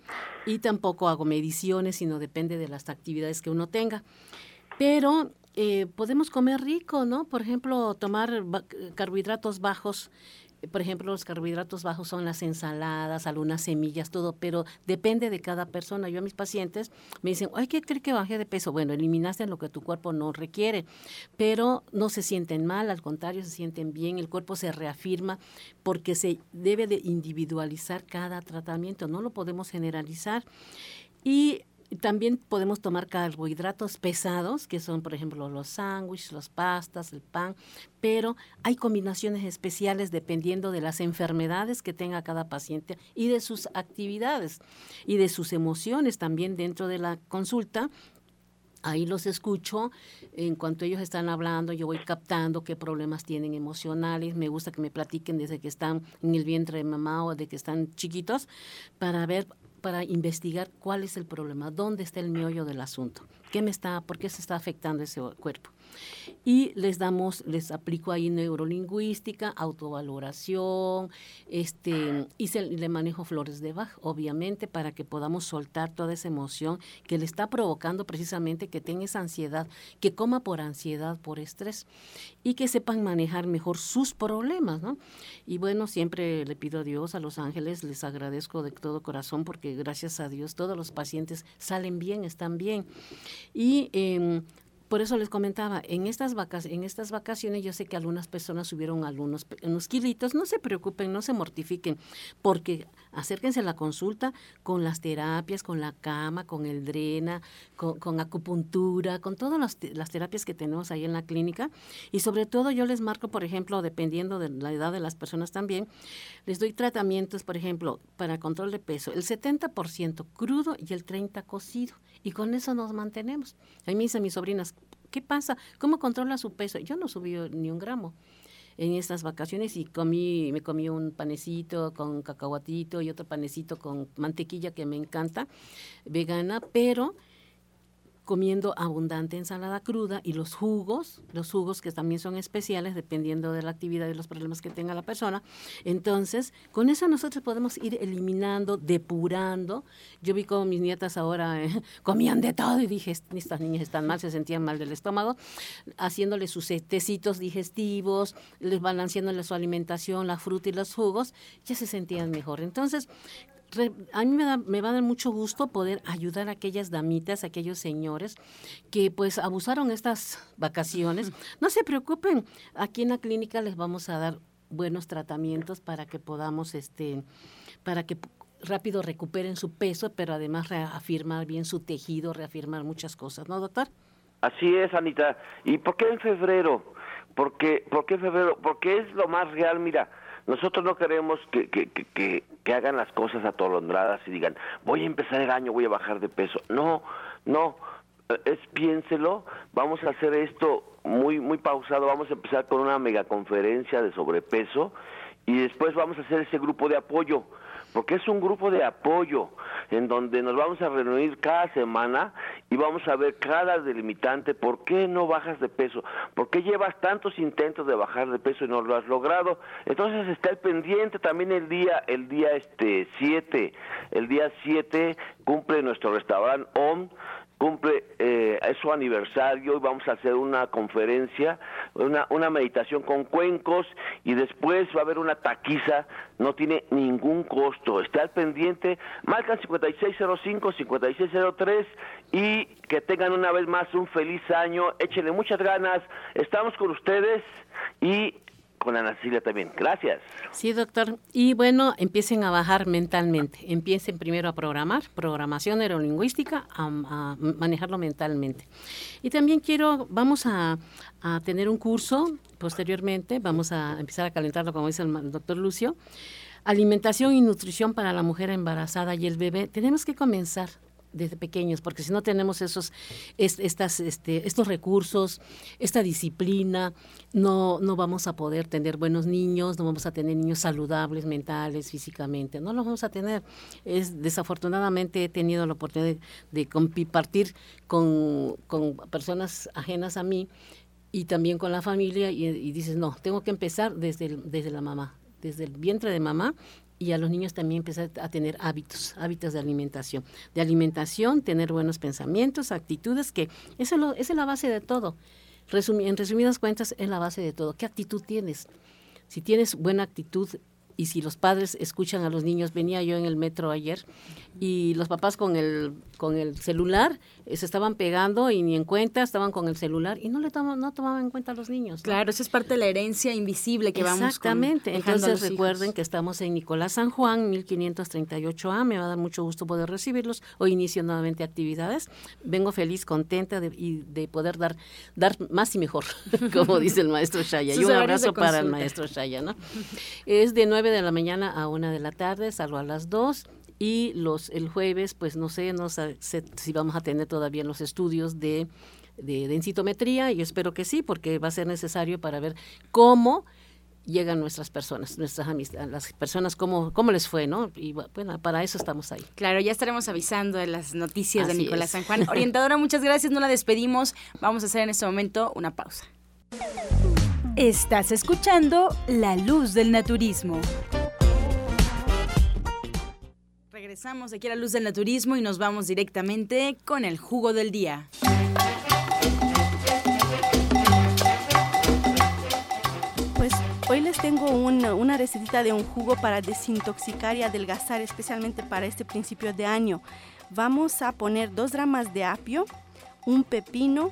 y tampoco hago mediciones, sino depende de las actividades que uno tenga. Pero eh, podemos comer rico, ¿no? Por ejemplo, tomar carbohidratos bajos por ejemplo, los carbohidratos bajos son las ensaladas, algunas semillas, todo, pero depende de cada persona. Yo a mis pacientes me dicen, ay, ¿qué cree que bajé de peso? Bueno, eliminaste lo que tu cuerpo no requiere, pero no se sienten mal, al contrario, se sienten bien, el cuerpo se reafirma porque se debe de individualizar cada tratamiento, no lo podemos generalizar. Y también podemos tomar carbohidratos pesados, que son, por ejemplo, los sándwiches, las pastas, el pan, pero hay combinaciones especiales dependiendo de las enfermedades que tenga cada paciente y de sus actividades y de sus emociones también dentro de la consulta. Ahí los escucho, en cuanto ellos están hablando, yo voy captando qué problemas tienen emocionales, me gusta que me platiquen desde que están en el vientre de mamá o de que están chiquitos, para ver para investigar cuál es el problema, dónde está el meollo del asunto, qué me está, por qué se está afectando ese cuerpo y les damos, les aplico ahí neurolingüística, autovaloración, este, y se, le manejo flores de Bach, obviamente, para que podamos soltar toda esa emoción que le está provocando precisamente que tenga esa ansiedad, que coma por ansiedad, por estrés, y que sepan manejar mejor sus problemas, ¿no? Y bueno, siempre le pido a Dios, a los ángeles, les agradezco de todo corazón, porque gracias a Dios todos los pacientes salen bien, están bien. Y eh, por eso les comentaba, en estas, en estas vacaciones yo sé que algunas personas subieron algunos unos kilitos, no se preocupen, no se mortifiquen, porque acérquense a la consulta con las terapias, con la cama, con el drena, con, acupuntura, con todas las, las, terapias que tenemos ahí en la clínica. Y sobre todo yo les marco, por ejemplo, dependiendo de la edad de las personas también, les doy tratamientos, por ejemplo, para control de peso, el 70% crudo y el 30% cocido. Y con eso nos mantenemos. A mí me dicen mis sobrinas, ¿qué pasa? ¿Cómo controla su peso? Yo no subí ni un gramo en estas vacaciones y comí, me comí un panecito con cacahuatito y otro panecito con mantequilla que me encanta, vegana, pero comiendo abundante ensalada cruda y los jugos, los jugos que también son especiales dependiendo de la actividad y los problemas que tenga la persona. Entonces, con eso nosotros podemos ir eliminando, depurando. Yo vi como mis nietas ahora eh, comían de todo y dije, estas niñas están mal, se sentían mal del estómago, haciéndoles sus tecitos digestivos, les balanceándole su alimentación, la fruta y los jugos, ya se sentían mejor. Entonces, a mí me, me va a dar mucho gusto poder ayudar a aquellas damitas, a aquellos señores que pues abusaron estas vacaciones. No se preocupen, aquí en la clínica les vamos a dar buenos tratamientos para que podamos, este, para que rápido recuperen su peso, pero además reafirmar bien su tejido, reafirmar muchas cosas, ¿no, doctor? Así es, Anita. ¿Y por qué en febrero? ¿Por qué, por qué febrero? Porque es lo más real, mira. Nosotros no queremos que, que, que, hagan las cosas atolondradas y digan, voy a empezar el año, voy a bajar de peso. No, no, es piénselo, vamos a hacer esto muy, muy pausado, vamos a empezar con una megaconferencia de sobrepeso y después vamos a hacer ese grupo de apoyo porque es un grupo de apoyo en donde nos vamos a reunir cada semana y vamos a ver cada delimitante, ¿por qué no bajas de peso? ¿Por qué llevas tantos intentos de bajar de peso y no lo has logrado? Entonces está el pendiente también el día el día este 7, el día 7 cumple nuestro restaurante OM cumple eh, su aniversario y vamos a hacer una conferencia, una, una meditación con cuencos y después va a haber una taquiza, no tiene ningún costo. Está al pendiente, marcan 5605-5603 y que tengan una vez más un feliz año, échenle muchas ganas, estamos con ustedes y con Ana Cecilia también. Gracias. Sí, doctor. Y bueno, empiecen a bajar mentalmente. Empiecen primero a programar, programación neurolingüística, a, manejarlo mentalmente. Y también quiero, vamos a, a, tener un curso posteriormente, vamos a empezar a calentarlo, como dice el doctor Lucio. Alimentación y nutrición para la mujer embarazada y el bebé. Tenemos que comenzar desde pequeños, porque si no tenemos esos, estas, este, estos recursos, esta disciplina, no, no vamos a poder tener buenos niños, no vamos a tener niños saludables mentales, físicamente, no los vamos a tener. Es, desafortunadamente he tenido la oportunidad de, compartir con, con personas ajenas a mí y también con la familia y, dices, no, tengo que empezar desde, desde la mamá, desde el vientre de mamá y a los niños también empezar a tener hábitos, hábitos de alimentación. De alimentación, tener buenos pensamientos, actitudes, que eso es, es la base de todo. en resumidas cuentas, es la base de todo. ¿Qué actitud tienes? Si tienes buena actitud y si los padres escuchan a los niños, venía yo en el metro ayer y los papás con el con el celular eh, se estaban pegando y ni en cuenta estaban con el celular y no le tomaban, no tomaban en cuenta a los niños. Claro, eso es parte de la herencia invisible que vamos Exactamente. Entonces recuerden que estamos en Nicolás San Juan, 1538A, me va a dar mucho gusto poder recibirlos. Hoy inicio nuevamente actividades. Vengo feliz, contenta de, y de poder dar dar más y mejor, como dice el maestro Shaya. y un abrazo para el maestro Shaya, ¿no? Es de 9 de la mañana a 1 de la tarde, salvo a las 2 y los el jueves pues no sé no sé si vamos a tener todavía los estudios de, de densitometría y espero que sí porque va a ser necesario para ver cómo llegan nuestras personas, nuestras amistades, las personas, cómo, cómo les fue, ¿no? Y bueno, para eso estamos ahí. Claro, ya estaremos avisando de las noticias de Nicolás San Juan. Orientadora, muchas gracias, no la despedimos. Vamos a hacer en este momento una pausa. Estás escuchando La Luz del Naturismo. Regresamos aquí a la luz del naturismo y nos vamos directamente con el jugo del día. Pues hoy les tengo una, una recetita de un jugo para desintoxicar y adelgazar, especialmente para este principio de año. Vamos a poner dos ramas de apio, un pepino,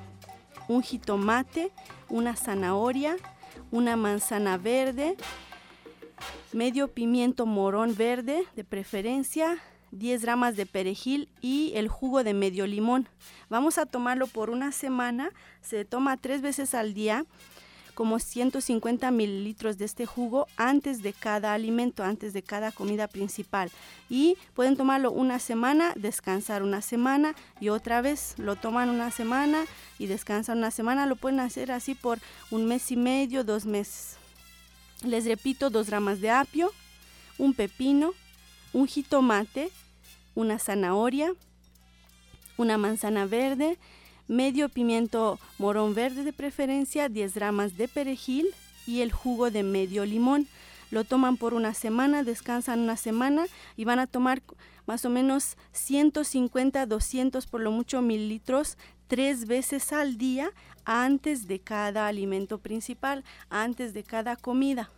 un jitomate, una zanahoria, una manzana verde, medio pimiento morón verde de preferencia, 10 ramas de perejil y el jugo de medio limón. Vamos a tomarlo por una semana, se toma tres veces al día, como 150 mililitros de este jugo antes de cada alimento, antes de cada comida principal. Y pueden tomarlo una semana, descansar una semana y otra vez lo toman una semana y descansan una semana. Lo pueden hacer así por un mes y medio, dos meses. Les repito, dos ramas de apio, un pepino, un jitomate, una zanahoria, una manzana verde, medio pimiento morón verde de preferencia, 10 ramas de perejil y el jugo de medio limón. Lo toman por una semana, descansan una semana y van a tomar más o menos 150, 200 por lo mucho mililitros tres veces al día antes de cada alimento principal, antes de cada comida.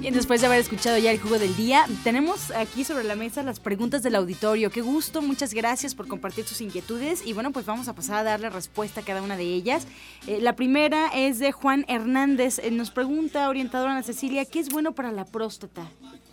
Bien, después de haber escuchado ya el jugo del día, tenemos aquí sobre la mesa las preguntas del auditorio. Qué gusto, muchas gracias por compartir sus inquietudes y bueno, pues vamos a pasar a darle respuesta a cada una de ellas. Eh, la primera es de Juan Hernández. Eh, nos pregunta, orientadora Ana Cecilia, ¿qué es bueno para la próstata?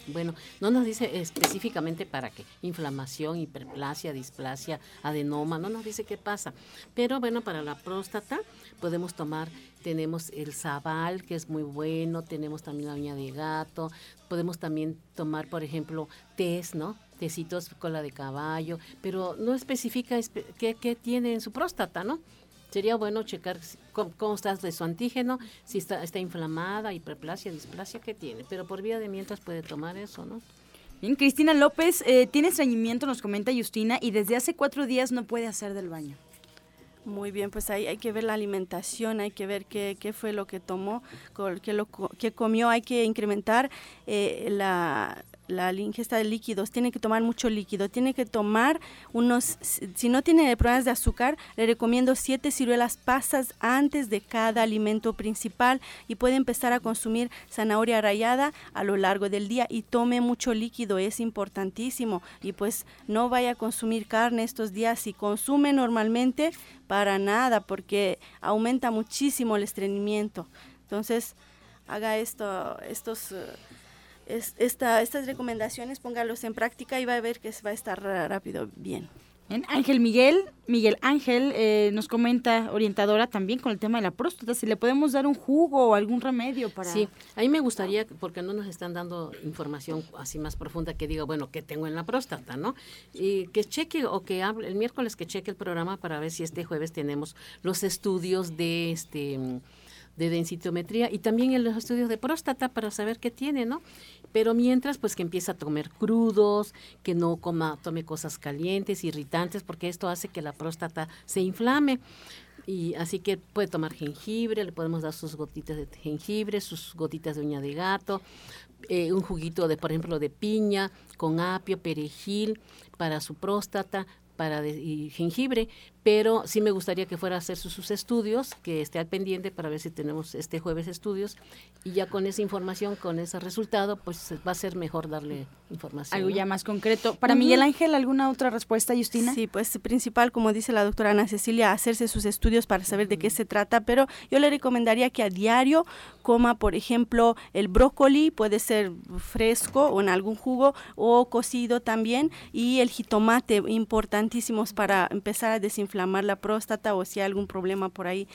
Bueno, no nos dice específicamente para qué. Inflamación, hiperplasia, displasia, adenoma, no nos dice qué pasa. Pero bueno, para la próstata podemos tomar, tenemos el sabal, que es muy bueno, tenemos también la uña de gato, podemos también tomar, por ejemplo, tés, ¿no? Tecitos, cola de caballo, pero no especifica qué, qué tiene en su próstata, ¿no? Sería bueno checar cómo, estás de su antígeno, si está, está inflamada, hiperplasia, displasia, ¿qué tiene? Pero por vía de mientras puede tomar eso, ¿no? Bien, Cristina López eh, tiene estreñimiento, nos comenta Justina, y desde hace cuatro días no puede hacer del baño. Muy bien, pues ahí hay que ver la alimentación, hay que ver qué, qué fue lo que tomó, qué, lo, qué comió, hay que incrementar eh, la, la ingesta de líquidos, tiene que tomar mucho líquido, tiene que tomar unos, si no tiene problemas de azúcar, le recomiendo siete ciruelas pasas antes de cada alimento principal y puede empezar a consumir zanahoria rallada a lo largo del día y tome mucho líquido, es importantísimo y pues no vaya a consumir carne estos días, si consume normalmente, para nada, porque aumenta muchísimo el estreñimiento. Entonces, haga esto, estos... Uh, esta, estas recomendaciones, póngalos en práctica y va a ver que va a estar rápido bien. Ángel Miguel, Miguel Ángel eh, nos comenta, orientadora también con el tema de la próstata, si le podemos dar un jugo o algún remedio para... Sí, a mí me gustaría, porque no nos están dando información así más profunda, que diga, bueno, ¿qué tengo en la próstata, no? Y que cheque o que hable, el miércoles que cheque el programa para ver si este jueves tenemos los estudios de este de densitometría y también en los estudios de próstata para saber qué tiene, ¿no? Pero mientras, pues que empieza a comer crudos, que no coma, tome cosas calientes, irritantes, porque esto hace que la próstata se inflame. Y así que puede tomar jengibre, le podemos dar sus gotitas de jengibre, sus gotitas de uña de gato, eh, un juguito de, por ejemplo, de piña con apio, perejil para su próstata, para y jengibre, pero sí me gustaría que fuera a hacer sus, estudios, que esté al pendiente para ver si tenemos este jueves estudios y ya con esa información, con ese resultado, pues va a ser mejor darle información. Algo ya más concreto. Para Miguel Ángel, ¿alguna otra respuesta, Justina? Sí, pues principal, como dice la doctora Ana Cecilia, hacerse sus estudios para saber de qué se trata, pero yo le recomendaría que a diario coma, por ejemplo, el brócoli, puede ser fresco o en algún jugo o cocido también, y el jitomate, importantísimos para empezar a desinflamar inflamar la próstata o si hay algún problema por ahí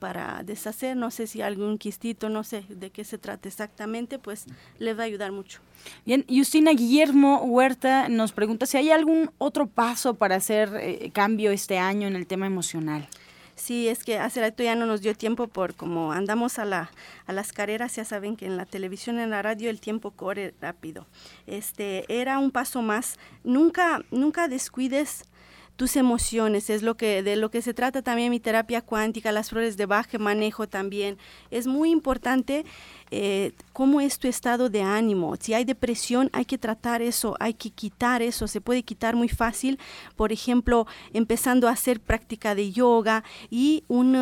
para deshacer, no sé si algún quistito, no sé de qué se trata exactamente, pues le va a ayudar mucho. Bien, Justina Guillermo Huerta nos pregunta si hay algún otro paso para hacer eh, cambio este año en el tema emocional. Sí, es que hace rato ya no nos dio tiempo por como andamos a, la, a las carreras, ya saben que en la televisión, en la radio el tiempo corre rápido. Este era un paso más. Nunca, nunca descuides tus emociones, es lo que de lo que se trata también mi terapia cuántica, las flores de baje manejo también. Es muy importante eh, cómo es tu estado de ánimo. Si hay depresión, hay que tratar eso, hay que quitar eso. Se puede quitar muy fácil, por ejemplo, empezando a hacer práctica de yoga y un,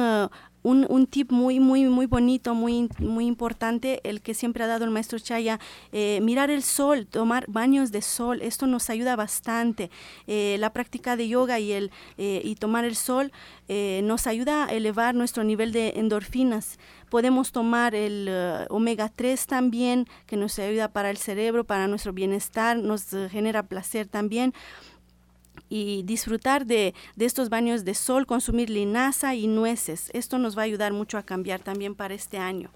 un, tip muy, muy, muy bonito, muy, muy importante, el que siempre ha dado el maestro Chaya, eh, mirar el sol, tomar baños de sol, esto nos ayuda bastante. Eh, la práctica de yoga y, el, eh, y tomar el sol nos ayuda a elevar nuestro nivel de endorfinas. Podemos tomar el omega 3 también, que nos ayuda para el cerebro, para nuestro bienestar, nos genera placer también y disfrutar de, estos baños de sol, consumir linaza y nueces. Esto nos va a ayudar mucho a cambiar también para este año.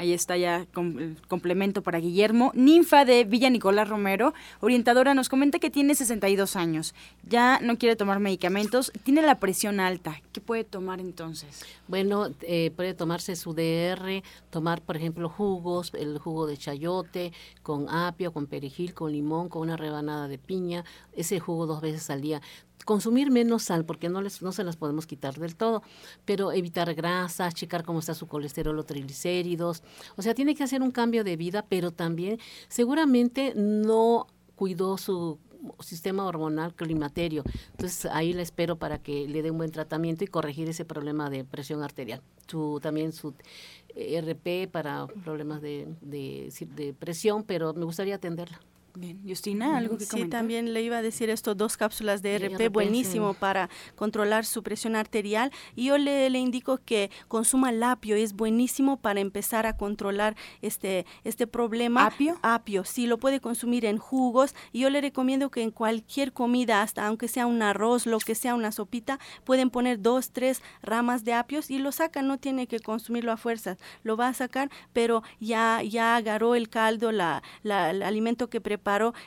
Ahí está ya el complemento para Guillermo. Ninfa de Villa Nicolás Romero, orientadora, nos comenta que tiene 62 años. Ya no quiere tomar medicamentos, tiene la presión alta. ¿Qué puede tomar entonces? Bueno, eh, puede tomarse su DR, tomar, por ejemplo, jugos, el jugo de chayote con apio, con perejil, con limón, con una rebanada de piña. Ese jugo dos veces al día consumir menos sal porque no les no se las podemos quitar del todo, pero evitar grasas, checar cómo está su colesterol o triglicéridos. O sea, tiene que hacer un cambio de vida, pero también seguramente no cuidó su sistema hormonal climaterio. Entonces ahí le espero para que le dé un buen tratamiento y corregir ese problema de presión arterial. Su, también su eh, RP para problemas de, de presión, pero me gustaría atenderla. Bien, Justina, algo que Sí, también le iba a decir esto, dos cápsulas de RP, buenísimo para controlar su presión arterial. Y yo le, le, indico que consuma lapio, es buenísimo para empezar a controlar este, este problema. ¿Apio? Apio, sí, lo puede consumir en jugos. Y yo le recomiendo que en cualquier comida, hasta aunque sea un arroz, lo que sea una sopita, pueden poner dos, tres ramas de apios y lo sacan, no tiene que consumirlo a fuerzas, lo va a sacar, pero ya, ya agarró el caldo, la, la el alimento que prepara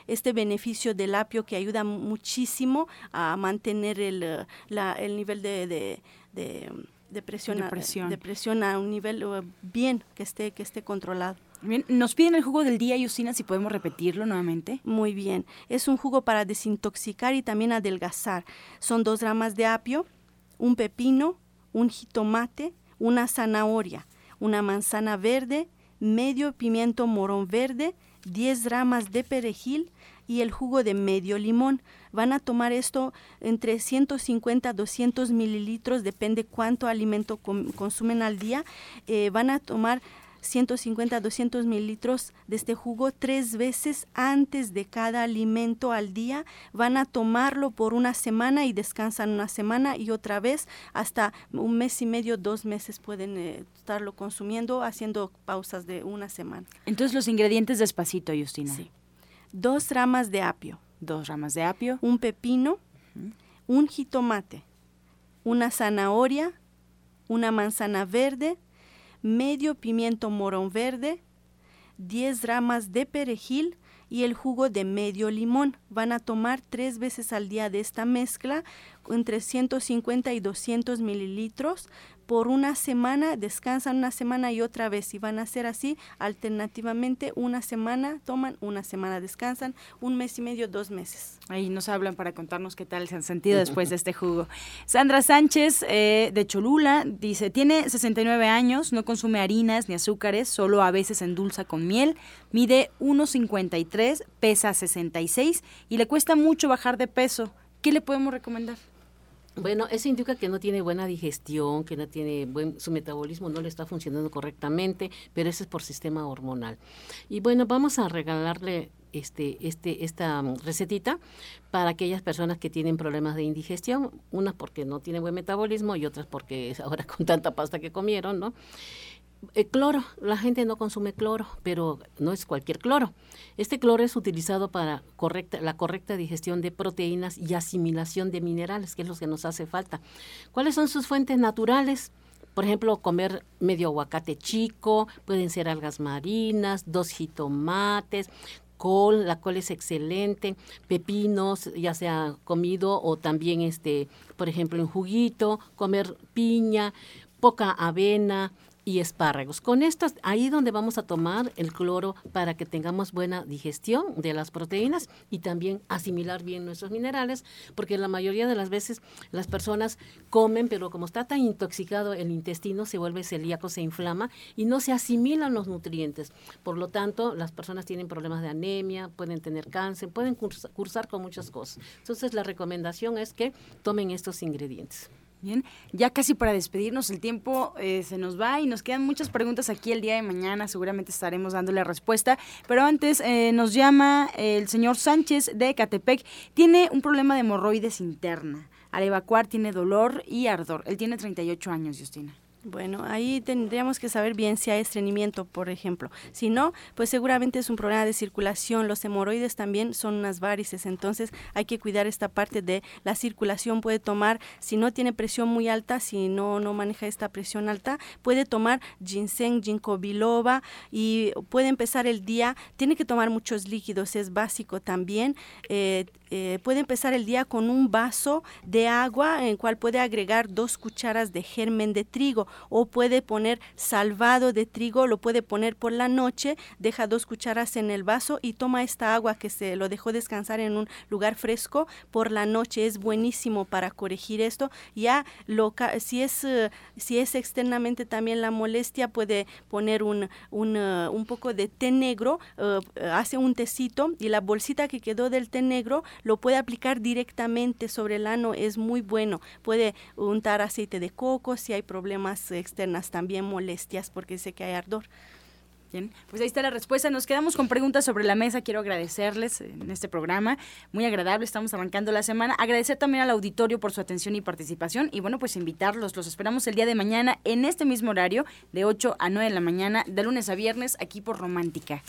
este beneficio del apio que ayuda muchísimo a mantener el, eh, la, el nivel de, de, de, presión, de presión a un nivel eh, bien, que esté, que esté controlado. Bien, nos piden el jugo del día, Yusina, si podemos repetirlo nuevamente. Muy bien, es un jugo para desintoxicar y también adelgazar. Son dos ramas de apio, un pepino, un jitomate, una zanahoria, una manzana verde, medio pimiento morón verde, 10 ramas de perejil y el jugo de medio limón. Van a tomar esto entre 150 a 200 mililitros, depende cuánto alimento consumen al día. Eh, van a tomar 150 a 200 mililitros de este jugo tres veces antes de cada alimento al día. Van a tomarlo por una semana y descansan una semana y otra vez hasta un mes y medio, dos meses pueden eh, estarlo consumiendo haciendo pausas de una semana. Entonces los ingredientes despacito, Justina. Sí. Dos ramas de apio. Dos ramas de apio. Un pepino, un jitomate, una zanahoria, una manzana verde, medio pimiento morón verde, 10 ramas de perejil y el jugo de medio limón. Van a tomar tres veces al día de esta mezcla entre 150 y 200 mililitros por una semana, descansan una semana y otra vez. Y van a hacer así alternativamente una semana, toman una semana, descansan un mes y medio, dos meses. Ahí nos hablan para contarnos qué tal se han sentido después de este jugo. Sandra Sánchez eh, de Cholula dice, tiene 69 años, no consume harinas ni azúcares, solo a veces endulza con miel, mide 1,53, pesa 66 y le cuesta mucho bajar de peso. ¿Qué le podemos recomendar? Bueno, eso indica que no tiene buena digestión, que no tiene buen, su metabolismo no le está funcionando correctamente, pero eso es por sistema hormonal. Y bueno, vamos a regalarle este, este, esta recetita para aquellas personas que tienen problemas de indigestión, unas porque no tienen buen metabolismo y otras porque ahora con tanta pasta que comieron, ¿no? El cloro, la gente no consume cloro, pero no es cualquier cloro. Este cloro es utilizado para correcta, la correcta digestión de proteínas y asimilación de minerales, que es lo que nos hace falta. ¿Cuáles son sus fuentes naturales? Por ejemplo, comer medio aguacate chico, pueden ser algas marinas, dos jitomates, col, la col es excelente, pepinos, ya sea comido o también este, por ejemplo, en juguito, comer piña, poca avena, y espárragos. Con esto, ahí donde vamos a tomar el cloro para que tengamos buena digestión de las proteínas y también asimilar bien nuestros minerales, porque la mayoría de las veces las personas comen, pero como está tan intoxicado el intestino, se vuelve celíaco, se inflama y no se asimilan los nutrientes. Por lo tanto, las personas tienen problemas de anemia, pueden tener cáncer, pueden cursar con muchas cosas. Entonces, la recomendación es que tomen estos ingredientes. Bien, ya casi para despedirnos, el tiempo eh, se nos va y nos quedan muchas preguntas aquí el día de mañana, seguramente estaremos dándole respuesta, pero antes eh, nos llama el señor Sánchez de Catepec, tiene un problema de hemorroides interna, al evacuar tiene dolor y ardor, él tiene 38 años, Justina. Bueno, ahí tendríamos que saber bien si hay estreñimiento, por ejemplo. Si no, pues seguramente es un problema de circulación. Los hemorroides también son unas varices, entonces hay que cuidar esta parte de la circulación. Puede tomar, si no tiene presión muy alta, si no, no maneja esta presión alta, puede tomar ginseng, ginkgo biloba y puede empezar el día. Tiene que tomar muchos líquidos, es básico también. Eh, eh, puede empezar el día con un vaso de agua en el cual puede agregar dos cucharas de germen de trigo o puede poner salvado de trigo, lo puede poner por la noche, deja dos cucharas en el vaso y toma esta agua que se lo dejó descansar en un lugar fresco por la noche. Es buenísimo para corregir esto. Ya lo, si, es, eh, si es externamente también la molestia, puede poner un, un, eh, un poco de té negro, eh, hace un tecito y la bolsita que quedó del té negro lo puede aplicar directamente sobre el ano. Es muy bueno. Puede untar aceite de coco si hay problemas externas, también molestias porque sé que hay ardor pues ahí está la respuesta. Nos quedamos con preguntas sobre la mesa. Quiero agradecerles en este programa. Muy agradable, estamos arrancando la semana. Agradecer también al auditorio por su atención y participación. Y bueno, pues invitarlos. Los esperamos el día de mañana en este mismo horario, de 8 a 9 de la mañana, de lunes a viernes, aquí por Romántica.